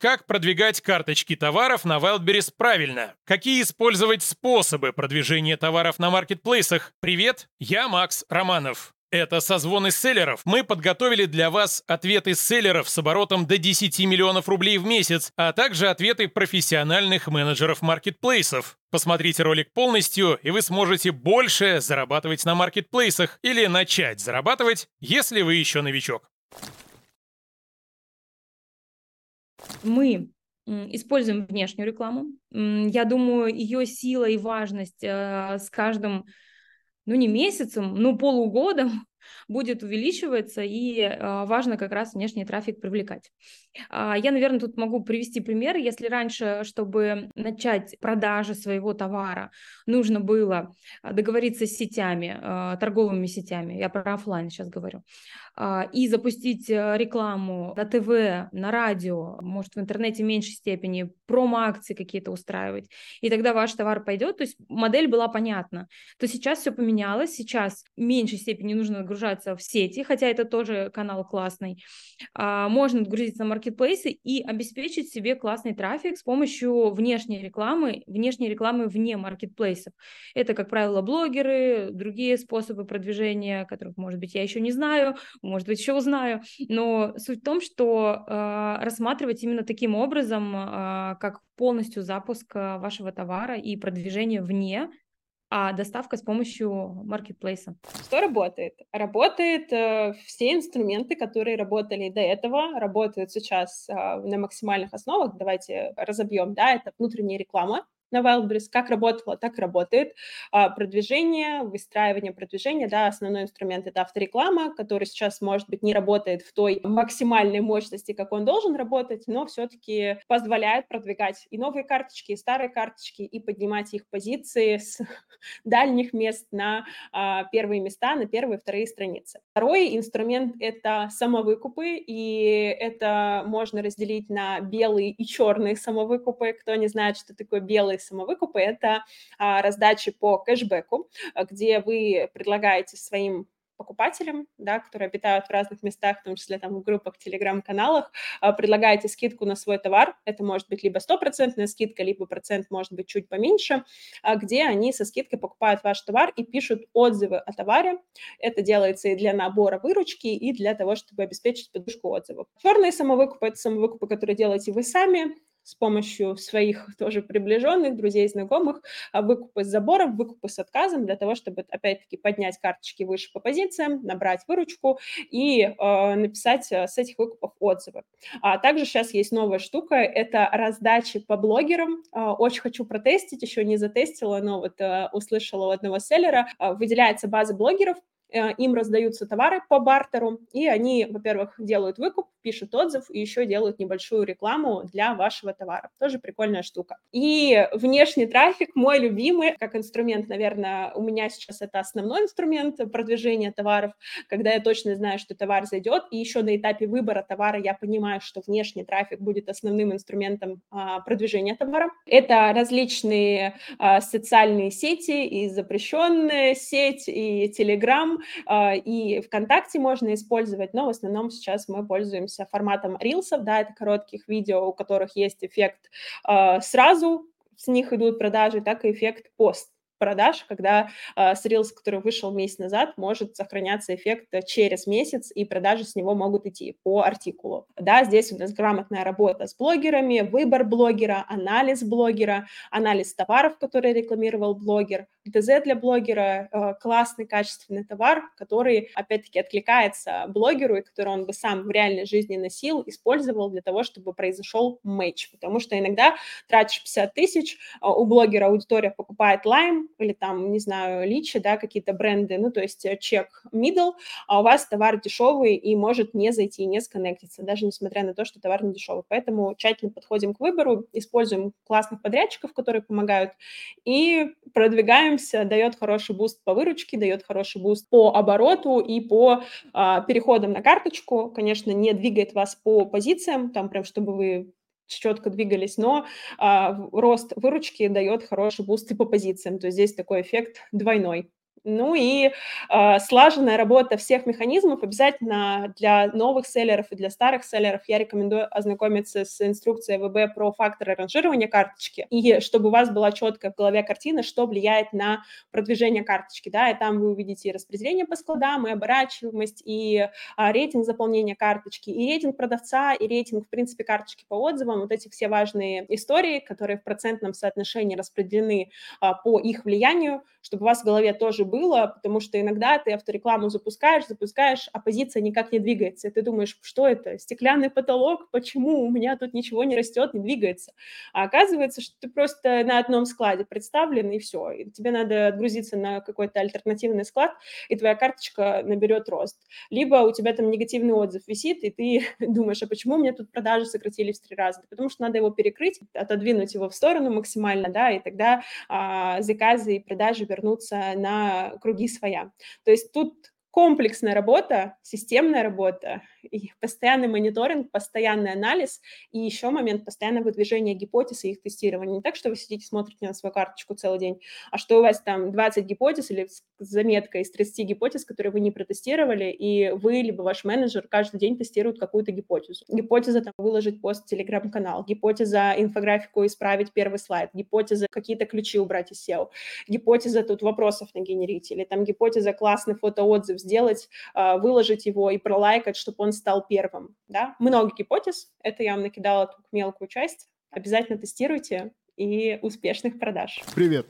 Как продвигать карточки товаров на Wildberries правильно? Какие использовать способы продвижения товаров на маркетплейсах? Привет, я Макс Романов. Это созвоны селлеров. Мы подготовили для вас ответы селлеров с оборотом до 10 миллионов рублей в месяц, а также ответы профессиональных менеджеров маркетплейсов. Посмотрите ролик полностью, и вы сможете больше зарабатывать на маркетплейсах или начать зарабатывать, если вы еще новичок. Мы используем внешнюю рекламу. Я думаю, ее сила и важность э, с каждым ну не месяцем, но полугодом будет увеличиваться, и э, важно как раз внешний трафик привлекать. Э, я, наверное, тут могу привести пример. Если раньше, чтобы начать продажи своего товара, нужно было договориться с сетями, э, торговыми сетями, я про офлайн сейчас говорю, э, и запустить рекламу на ТВ, на радио, может, в интернете в меньшей степени, промо-акции какие-то устраивать, и тогда ваш товар пойдет, то есть модель была понятна, то сейчас все поменялось, сейчас в меньшей степени нужно загружаться в сети, хотя это тоже канал классный. А, можно грузиться на маркетплейсы и обеспечить себе классный трафик с помощью внешней рекламы, внешней рекламы вне маркетплейсов. Это, как правило, блогеры, другие способы продвижения, которых, может быть, я еще не знаю, может быть, еще узнаю. Но суть в том, что э, рассматривать именно таким образом, э, как полностью запуск вашего товара и продвижение вне а доставка с помощью маркетплейса. Что работает? Работает э, все инструменты, которые работали до этого, работают сейчас э, на максимальных основах. Давайте разобьем, да, это внутренняя реклама, на Wildberries, как работало, так работает. А, продвижение, выстраивание продвижения, да, основной инструмент – это автореклама, который сейчас, может быть, не работает в той максимальной мощности, как он должен работать, но все-таки позволяет продвигать и новые карточки, и старые карточки, и поднимать их позиции с дальних мест на а, первые места, на первые, вторые страницы. Второй инструмент – это самовыкупы, и это можно разделить на белые и черные самовыкупы. Кто не знает, что такое белый и самовыкупы – это а, раздачи по кэшбэку, а, где вы предлагаете своим покупателям, да, которые обитают в разных местах, в том числе там в группах, телеграм-каналах, а, предлагаете скидку на свой товар, это может быть либо стопроцентная скидка, либо процент может быть чуть поменьше, где они со скидкой покупают ваш товар и пишут отзывы о товаре. Это делается и для набора выручки, и для того, чтобы обеспечить подушку отзывов. Черные самовыкупы – это самовыкупы, которые делаете вы сами, с помощью своих тоже приближенных, друзей, знакомых, а, выкупы с забором, выкупы с отказом для того, чтобы, опять-таки, поднять карточки выше по позициям, набрать выручку и э, написать с этих выкупов отзывы. А также сейчас есть новая штука, это раздачи по блогерам. Э, очень хочу протестить, еще не затестила, но вот э, услышала у одного селлера, выделяется база блогеров, им раздаются товары по бартеру, и они, во-первых, делают выкуп, пишут отзыв и еще делают небольшую рекламу для вашего товара. Тоже прикольная штука. И внешний трафик, мой любимый, как инструмент, наверное, у меня сейчас это основной инструмент продвижения товаров, когда я точно знаю, что товар зайдет, и еще на этапе выбора товара я понимаю, что внешний трафик будет основным инструментом а, продвижения товара. Это различные а, социальные сети, и запрещенная сеть, и Telegram, а, и ВКонтакте можно использовать, но в основном сейчас мы пользуемся форматом рилсов, да, это коротких видео, у которых есть эффект а, сразу, с них идут продажи, так и эффект пост продаж, когда э, с Reels, который вышел месяц назад, может сохраняться эффект через месяц, и продажи с него могут идти по артикулу. Да, здесь у нас грамотная работа с блогерами, выбор блогера, анализ блогера, анализ товаров, которые рекламировал блогер, ТЗ для блогера, э, классный, качественный товар, который, опять-таки, откликается блогеру, и который он бы сам в реальной жизни носил, использовал для того, чтобы произошел матч, потому что иногда тратишь 50 тысяч, а у блогера аудитория покупает лайм, или там, не знаю, Lichi, да, какие-то бренды, ну, то есть э, чек middle, а у вас товар дешевый и может не зайти, не сконнектиться, даже несмотря на то, что товар не дешевый. Поэтому тщательно подходим к выбору, используем классных подрядчиков, которые помогают, и продвигаемся, дает хороший буст по выручке, дает хороший буст по обороту и по а, переходам на карточку. Конечно, не двигает вас по позициям, там прям, чтобы вы четко двигались, но а, рост выручки дает хороший буст и по позициям, то есть здесь такой эффект двойной. Ну и э, слаженная работа всех механизмов обязательно для новых селлеров и для старых селлеров. Я рекомендую ознакомиться с инструкцией ВБ про факторы ранжирования карточки, и чтобы у вас была четкая в голове картина, что влияет на продвижение карточки. Да, и там вы увидите и распределение по складам, и оборачиваемость, и а, рейтинг заполнения карточки, и рейтинг продавца, и рейтинг, в принципе, карточки по отзывам. Вот эти все важные истории, которые в процентном соотношении распределены а, по их влиянию, чтобы у вас в голове тоже было, потому что иногда ты авторекламу запускаешь, запускаешь, а позиция никак не двигается, и ты думаешь, что это, стеклянный потолок, почему у меня тут ничего не растет, не двигается. А оказывается, что ты просто на одном складе представлен, и все, и тебе надо отгрузиться на какой-то альтернативный склад, и твоя карточка наберет рост. Либо у тебя там негативный отзыв висит, и ты думаешь, а почему у меня тут продажи сократились в три раза? Потому что надо его перекрыть, отодвинуть его в сторону максимально, да, и тогда а, заказы и продажи вернутся на круги своя. То есть тут комплексная работа, системная работа, и постоянный мониторинг, постоянный анализ и еще момент постоянного выдвижения гипотез и их тестирования. Не так, что вы сидите, смотрите на свою карточку целый день, а что у вас там 20 гипотез или заметка из 30 гипотез, которые вы не протестировали, и вы либо ваш менеджер каждый день тестирует какую-то гипотезу. Гипотеза там выложить пост в телеграм-канал, гипотеза инфографику исправить первый слайд, гипотеза какие-то ключи убрать из SEO, гипотеза тут вопросов нагенерить, или там гипотеза классный фотоотзыв сделать, а, выложить его и пролайкать, чтобы он стал первым. Да? Много гипотез, это я вам накидала только мелкую часть. Обязательно тестируйте и успешных продаж. Привет,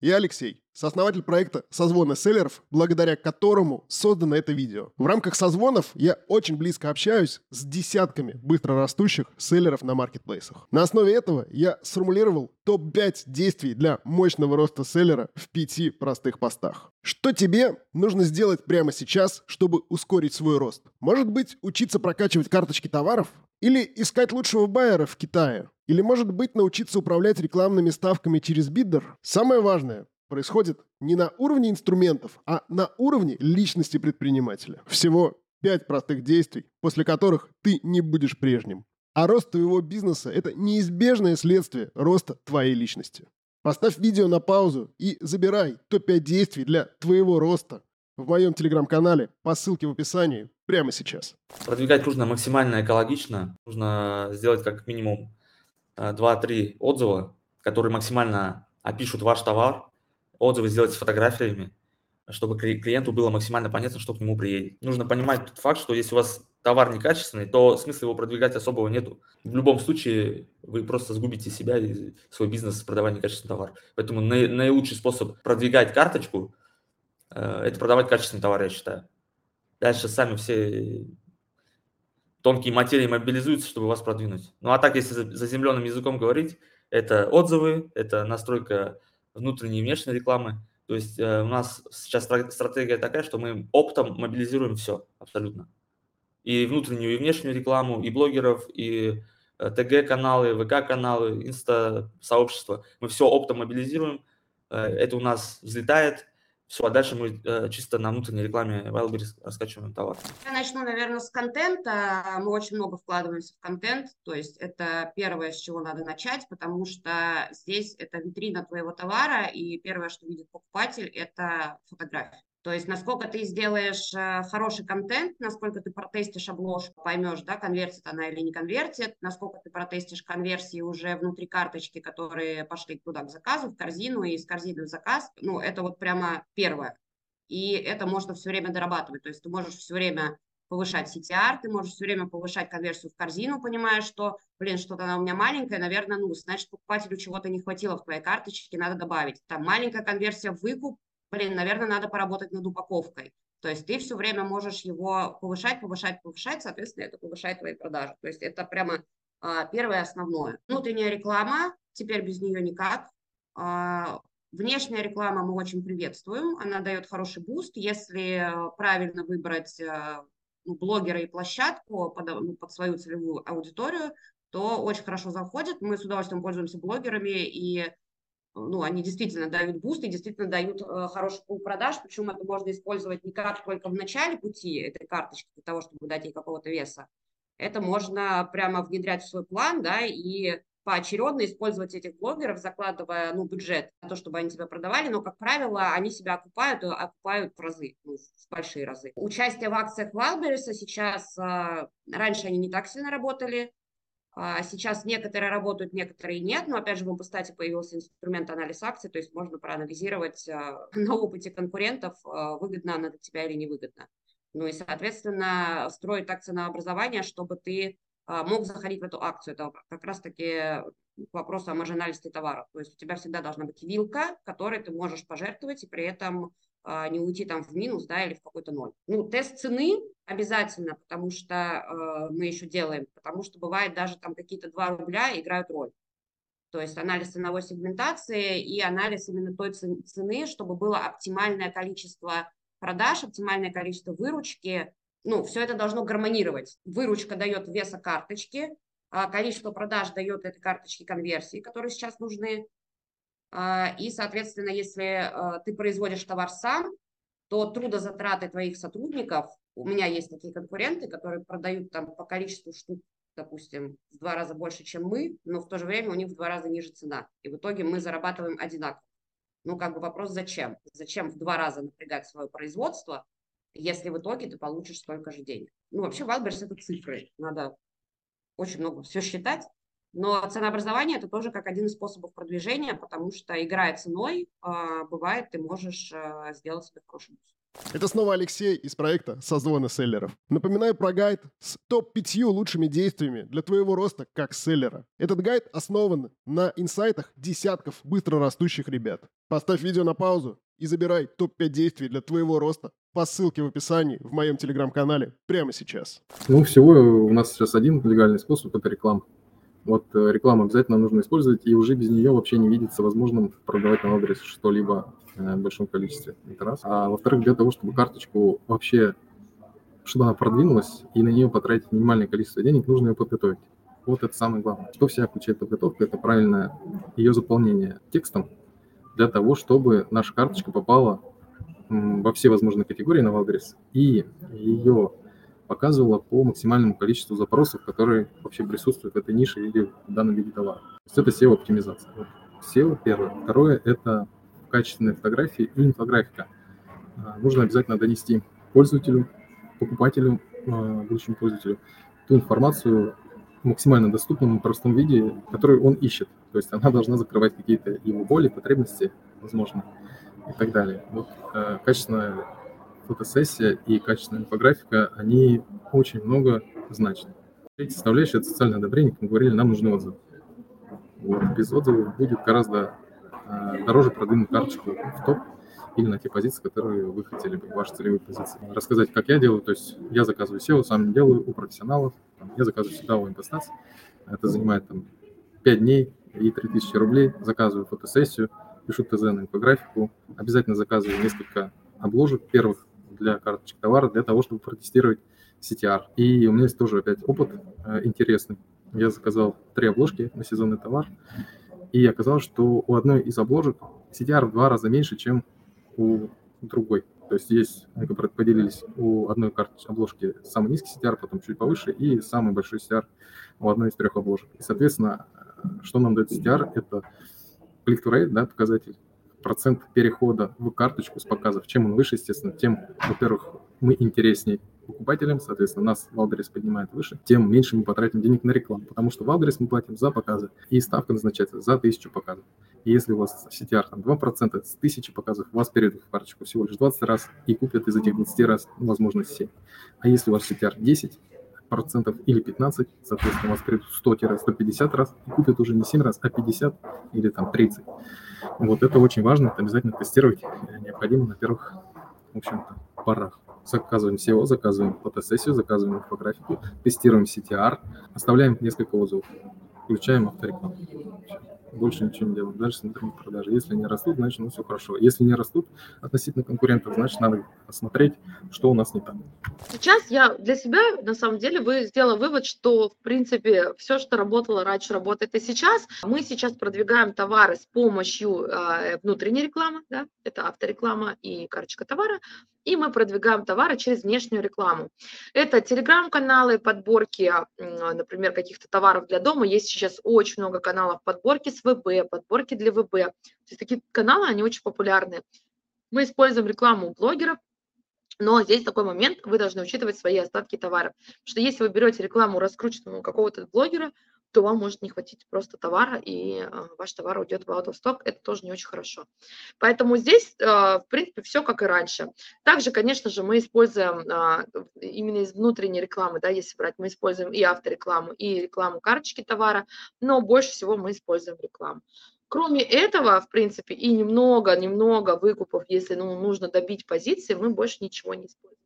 я Алексей, сооснователь проекта «Созвоны селлеров», благодаря которому создано это видео. В рамках созвонов я очень близко общаюсь с десятками быстрорастущих селлеров на маркетплейсах. На основе этого я сформулировал топ-5 действий для мощного роста селлера в пяти простых постах. Что тебе нужно сделать прямо сейчас, чтобы ускорить свой рост? Может быть, учиться прокачивать карточки товаров? Или искать лучшего байера в Китае? Или, может быть, научиться управлять рекламными ставками через биддер? Самое важное происходит не на уровне инструментов, а на уровне личности предпринимателя. Всего пять простых действий, после которых ты не будешь прежним. А рост твоего бизнеса – это неизбежное следствие роста твоей личности. Поставь видео на паузу и забирай топ-5 действий для твоего роста в моем телеграм-канале по ссылке в описании прямо сейчас. Продвигать нужно максимально экологично. Нужно сделать как минимум 2-3 отзыва, которые максимально опишут ваш товар. Отзывы сделать с фотографиями, чтобы клиенту было максимально понятно, что к нему приедет. Нужно понимать тот факт, что если у вас товар некачественный, то смысла его продвигать особого нету. В любом случае вы просто сгубите себя и свой бизнес, продавая некачественный товар. Поэтому наилучший способ продвигать карточку Э, это продавать качественный товар, я считаю. Дальше сами все тонкие материи мобилизуются, чтобы вас продвинуть. Ну а так, если заземленным языком говорить, это отзывы, это настройка внутренней и внешней рекламы. То есть э, у нас сейчас стратегия такая, что мы оптом мобилизируем все абсолютно. И внутреннюю, и внешнюю рекламу, и блогеров, и э, ТГ-каналы, ВК-каналы, инста-сообщества. Мы все оптом мобилизируем. Э, это у нас взлетает, все, а дальше мы э, чисто на внутренней рекламе Wildberries раскачиваем товар. Я начну, наверное, с контента. Мы очень много вкладываемся в контент, то есть это первое, с чего надо начать, потому что здесь это витрина твоего товара, и первое, что видит покупатель, это фотография. То есть насколько ты сделаешь э, хороший контент, насколько ты протестишь обложку, поймешь, да, конвертит она или не конвертит, насколько ты протестишь конверсии уже внутри карточки, которые пошли туда к заказу, в корзину и из корзины в заказ, ну, это вот прямо первое. И это можно все время дорабатывать. То есть ты можешь все время повышать CTR, ты можешь все время повышать конверсию в корзину, понимая, что, блин, что-то она у меня маленькая, наверное, ну, значит, покупателю чего-то не хватило в твоей карточке, надо добавить. Там маленькая конверсия в выкуп, блин, наверное, надо поработать над упаковкой. То есть ты все время можешь его повышать, повышать, повышать, соответственно, это повышает твои продажи. То есть это прямо а, первое основное. Внутренняя реклама, теперь без нее никак. А, внешняя реклама мы очень приветствуем, она дает хороший буст, если правильно выбрать а, ну, блогера и площадку под, ну, под свою целевую аудиторию, то очень хорошо заходит. Мы с удовольствием пользуемся блогерами и ну, они действительно дают буст и действительно дают э, хороший пул продаж, причем это можно использовать не как только в начале пути этой карточки для того, чтобы дать ей какого-то веса, это можно прямо внедрять в свой план, да, и поочередно использовать этих блогеров, закладывая ну, бюджет на то, чтобы они тебя продавали, но, как правило, они себя окупают, окупают в разы, ну, в большие разы. Участие в акциях Wildberries сейчас, а, раньше они не так сильно работали, сейчас некоторые работают, некоторые нет, но опять же в Обустате появился инструмент анализ акций, то есть можно проанализировать а, на опыте конкурентов, а, выгодно она для тебя или невыгодно. Ну и, соответственно, строить так ценообразование, чтобы ты мог заходить в эту акцию. Это как раз-таки к вопросу о маржинальности товаров. То есть у тебя всегда должна быть вилка, которой ты можешь пожертвовать, и при этом а, не уйти там в минус, да, или в какой-то ноль. Ну, тест цены обязательно, потому что э, мы еще делаем, потому что бывает даже там какие-то 2 рубля играют роль. То есть анализ ценовой сегментации и анализ именно той цены, чтобы было оптимальное количество продаж, оптимальное количество выручки. Ну, все это должно гармонировать. Выручка дает веса карточки, количество продаж дает этой карточки конверсии, которые сейчас нужны, а, и, соответственно, если а, ты производишь товар сам, то трудозатраты твоих сотрудников, у меня есть такие конкуренты, которые продают там по количеству штук, допустим, в два раза больше, чем мы, но в то же время у них в два раза ниже цена. И в итоге мы зарабатываем одинаково. Ну, как бы вопрос, зачем? Зачем в два раза напрягать свое производство, если в итоге ты получишь столько же денег? Ну, вообще, Wildberries – это цифры. Надо очень много все считать. Но ценообразование это тоже как один из способов продвижения, потому что играя ценой, а, бывает, ты можешь а, сделать себе хороший бусс. Это снова Алексей из проекта «Созвоны селлеров». Напоминаю про гайд с топ-5 лучшими действиями для твоего роста как селлера. Этот гайд основан на инсайтах десятков быстро растущих ребят. Поставь видео на паузу и забирай топ-5 действий для твоего роста по ссылке в описании в моем телеграм-канале прямо сейчас. Ну, всего у нас сейчас один легальный способ – это реклама. Вот э, рекламу обязательно нужно использовать, и уже без нее вообще не видится возможным продавать на адрес что-либо э, в большом количестве. Это раз. А во-вторых, для того, чтобы карточку вообще чтобы она продвинулась, и на нее потратить минимальное количество денег, нужно ее подготовить. Вот это самое главное. Что вся включает подготовка, это правильное ее заполнение текстом для того, чтобы наша карточка попала во все возможные категории на адрес, и ее показывала по максимальному количеству запросов, которые вообще присутствуют в этой нише или в данном виде товара. То есть это SEO-оптимизация. SEO первое. Второе – это качественные фотографии и инфографика. А, нужно обязательно донести пользователю, покупателю, а, будущему пользователю ту информацию максимально доступном и простом виде, который он ищет. То есть она должна закрывать какие-то его боли, потребности, возможно, и так далее. Вот э, качественная фотосессия и качественная инфографика, они очень много значат. Третья составляющая – это социальное одобрение. Как мы говорили, нам нужны отзывы. Вот. Без отзывов будет гораздо э, дороже продвинуть карточку в топ или на те позиции, которые вы хотели бы, ваши целевые позиции. Рассказать, как я делаю, то есть я заказываю SEO, сам делаю у профессионалов, я заказываю всегда у инвестаций, это занимает там 5 дней и 3000 рублей, заказываю фотосессию, пишу ТЗ на инфографику, обязательно заказываю несколько обложек первых, для карточек товара, для того, чтобы протестировать CTR. И у меня есть тоже опять опыт э, интересный. Я заказал три обложки на сезонный товар, и оказалось, что у одной из обложек CTR в два раза меньше, чем у другой. То есть есть, они поделились у одной карточки обложки самый низкий CTR, потом чуть повыше, и самый большой CTR у одной из трех обложек. И, соответственно, что нам дает CTR, это click-to-rate, да, показатель процент перехода в карточку с показов. Чем он выше, естественно, тем, во-первых, мы интереснее покупателям, соответственно, нас Валдерес поднимает выше, тем меньше мы потратим денег на рекламу, потому что Валдерес мы платим за показы, и ставка назначается за тысячу показов. И если у вас CTR там 2%, с тысячи показов вас перейдут в карточку всего лишь 20 раз и купят из этих 20 раз, возможно, 7. А если у вас CTR 10, процентов или 15, соответственно, у вас придут 100-150 раз и купят уже не 7 раз, а 50 или там 30. Вот это очень важно, это обязательно тестировать необходимо на первых, в общем-то, порах. Заказываем SEO, заказываем фотосессию, заказываем инфографику, тестируем CTR, оставляем несколько отзывов, включаем авторекламу больше ничего не делаем. Дальше смотрим продажи. Если они растут, значит, ну все хорошо. Если не растут относительно конкурентов, значит, надо посмотреть, что у нас не так. Сейчас я для себя, на самом деле, вы сделала вывод, что, в принципе, все, что работало раньше, работает и сейчас. Мы сейчас продвигаем товары с помощью э, внутренней рекламы, да, это автореклама и карточка товара, и мы продвигаем товары через внешнюю рекламу. Это телеграм-каналы, подборки, например, каких-то товаров для дома. Есть сейчас очень много каналов подборки с ВБ, подборки для ВБ. То есть такие каналы, они очень популярны. Мы используем рекламу блогеров, но здесь такой момент, вы должны учитывать свои остатки товаров. Потому что если вы берете рекламу раскрученную какого-то блогера, то вам может не хватить просто товара, и а, ваш товар уйдет в out of stock. Это тоже не очень хорошо. Поэтому здесь, а, в принципе, все как и раньше. Также, конечно же, мы используем а, именно из внутренней рекламы, да, если брать, мы используем и авторекламу, и рекламу карточки товара, но больше всего мы используем рекламу. Кроме этого, в принципе, и немного-немного выкупов, если ну, нужно добить позиции, мы больше ничего не используем.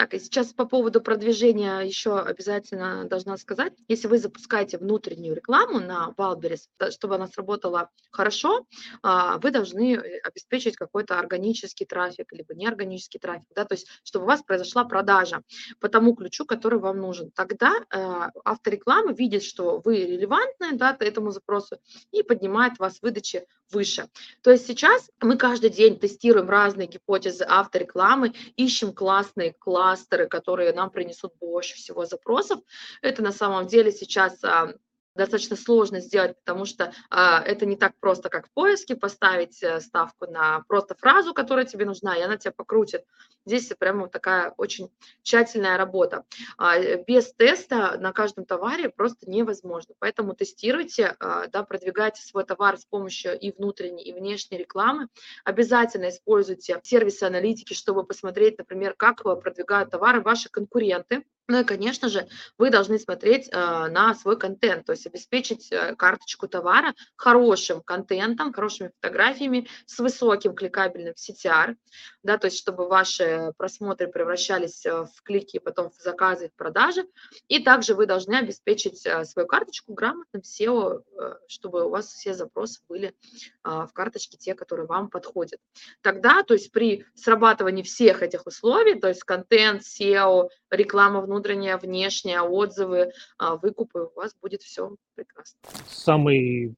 Так, и сейчас по поводу продвижения еще обязательно должна сказать, если вы запускаете внутреннюю рекламу на Wildberries, чтобы она сработала хорошо, а, вы должны э, обеспечить какой-то органический трафик, либо неорганический трафик, да, то есть чтобы у вас произошла продажа по тому ключу, который вам нужен. Тогда э, автореклама видит, что вы релевантны да, этому запросу и поднимает вас выдачи выше. То есть сейчас мы каждый день тестируем разные гипотезы авторекламы, ищем классные кластеры, которые нам принесут больше всего запросов. Это на самом деле сейчас а, достаточно сложно сделать, потому что а, это не так просто, как в поиске поставить э, ставку на просто фразу, которая тебе нужна, и она тебя покрутит. Здесь прямо такая очень тщательная работа. А, без теста на каждом товаре просто невозможно. Поэтому тестируйте, а, да, продвигайте свой товар с помощью и внутренней, и внешней рекламы. Обязательно используйте сервисы аналитики, чтобы посмотреть, например, как продвигают товары ваши конкуренты. Ну и, конечно же, вы должны смотреть э, на свой контент, то есть обеспечить э, карточку товара хорошим контентом, хорошими фотографиями, с высоким кликабельным CTR, да, то есть чтобы ваши просмотры превращались э, в клики, потом в заказы, в продажи. И также вы должны обеспечить э, свою карточку грамотным SEO, э, чтобы у вас все запросы были э, в карточке те, которые вам подходят. Тогда, то есть при срабатывании всех этих условий, то есть контент, SEO, реклама внутренняя, внешняя, отзывы, а, выкупы, у вас будет все прекрасно. Самый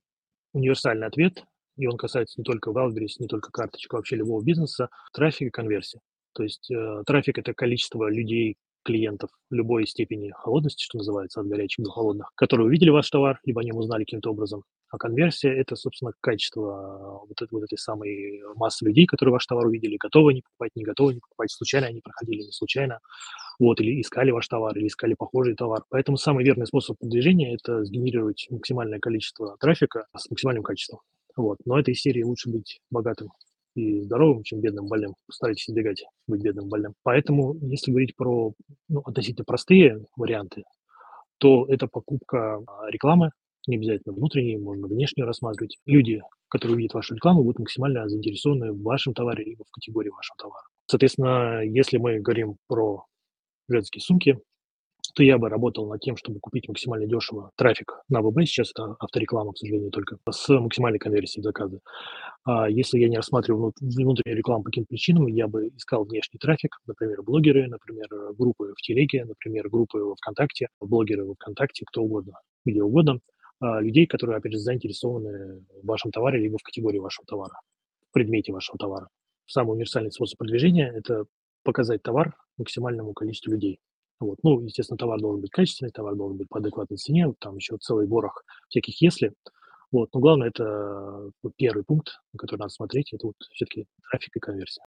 универсальный ответ, и он касается не только Wildberries, не только карточек, а вообще любого бизнеса, трафик и конверсия. То есть э, трафик – это количество людей, клиентов любой степени холодности, что называется, от горячих до холодных, которые увидели ваш товар, либо о нем узнали каким-то образом. А конверсия – это, собственно, качество вот, этой, вот этой самой массы людей, которые ваш товар увидели, готовы они покупать, не готовы они покупать, случайно они проходили, не случайно, вот, или искали ваш товар, или искали похожий товар. Поэтому самый верный способ продвижения – это сгенерировать максимальное количество трафика с максимальным качеством. Вот. Но этой серии лучше быть богатым и здоровым, чем бедным больным. Старайтесь избегать быть бедным больным. Поэтому, если говорить про ну, относительно простые варианты, то это покупка а, рекламы, не обязательно внутренней, можно внешнюю рассматривать. Люди, которые увидят вашу рекламу, будут максимально заинтересованы в вашем товаре либо в категории вашего товара. Соответственно, если мы говорим про женские сумки, то я бы работал над тем, чтобы купить максимально дешево трафик на ВБ, сейчас это автореклама, к сожалению, только с максимальной конверсией заказа. А если я не рассматриваю внутреннюю рекламу по каким-то причинам, я бы искал внешний трафик, например, блогеры, например, группы в Телеге, например, группы во ВКонтакте, блогеры в ВКонтакте, кто угодно, где угодно, а, людей, которые, опять же, заинтересованы в вашем товаре, либо в категории вашего товара, в предмете вашего товара. Самый универсальный способ продвижения – это показать товар максимальному количеству людей. Вот. Ну, естественно, товар должен быть качественный, товар должен быть по адекватной цене, там еще целый ворох всяких «если». Вот. Но главное, это вот первый пункт, на который надо смотреть, это вот все-таки трафик и конверсия.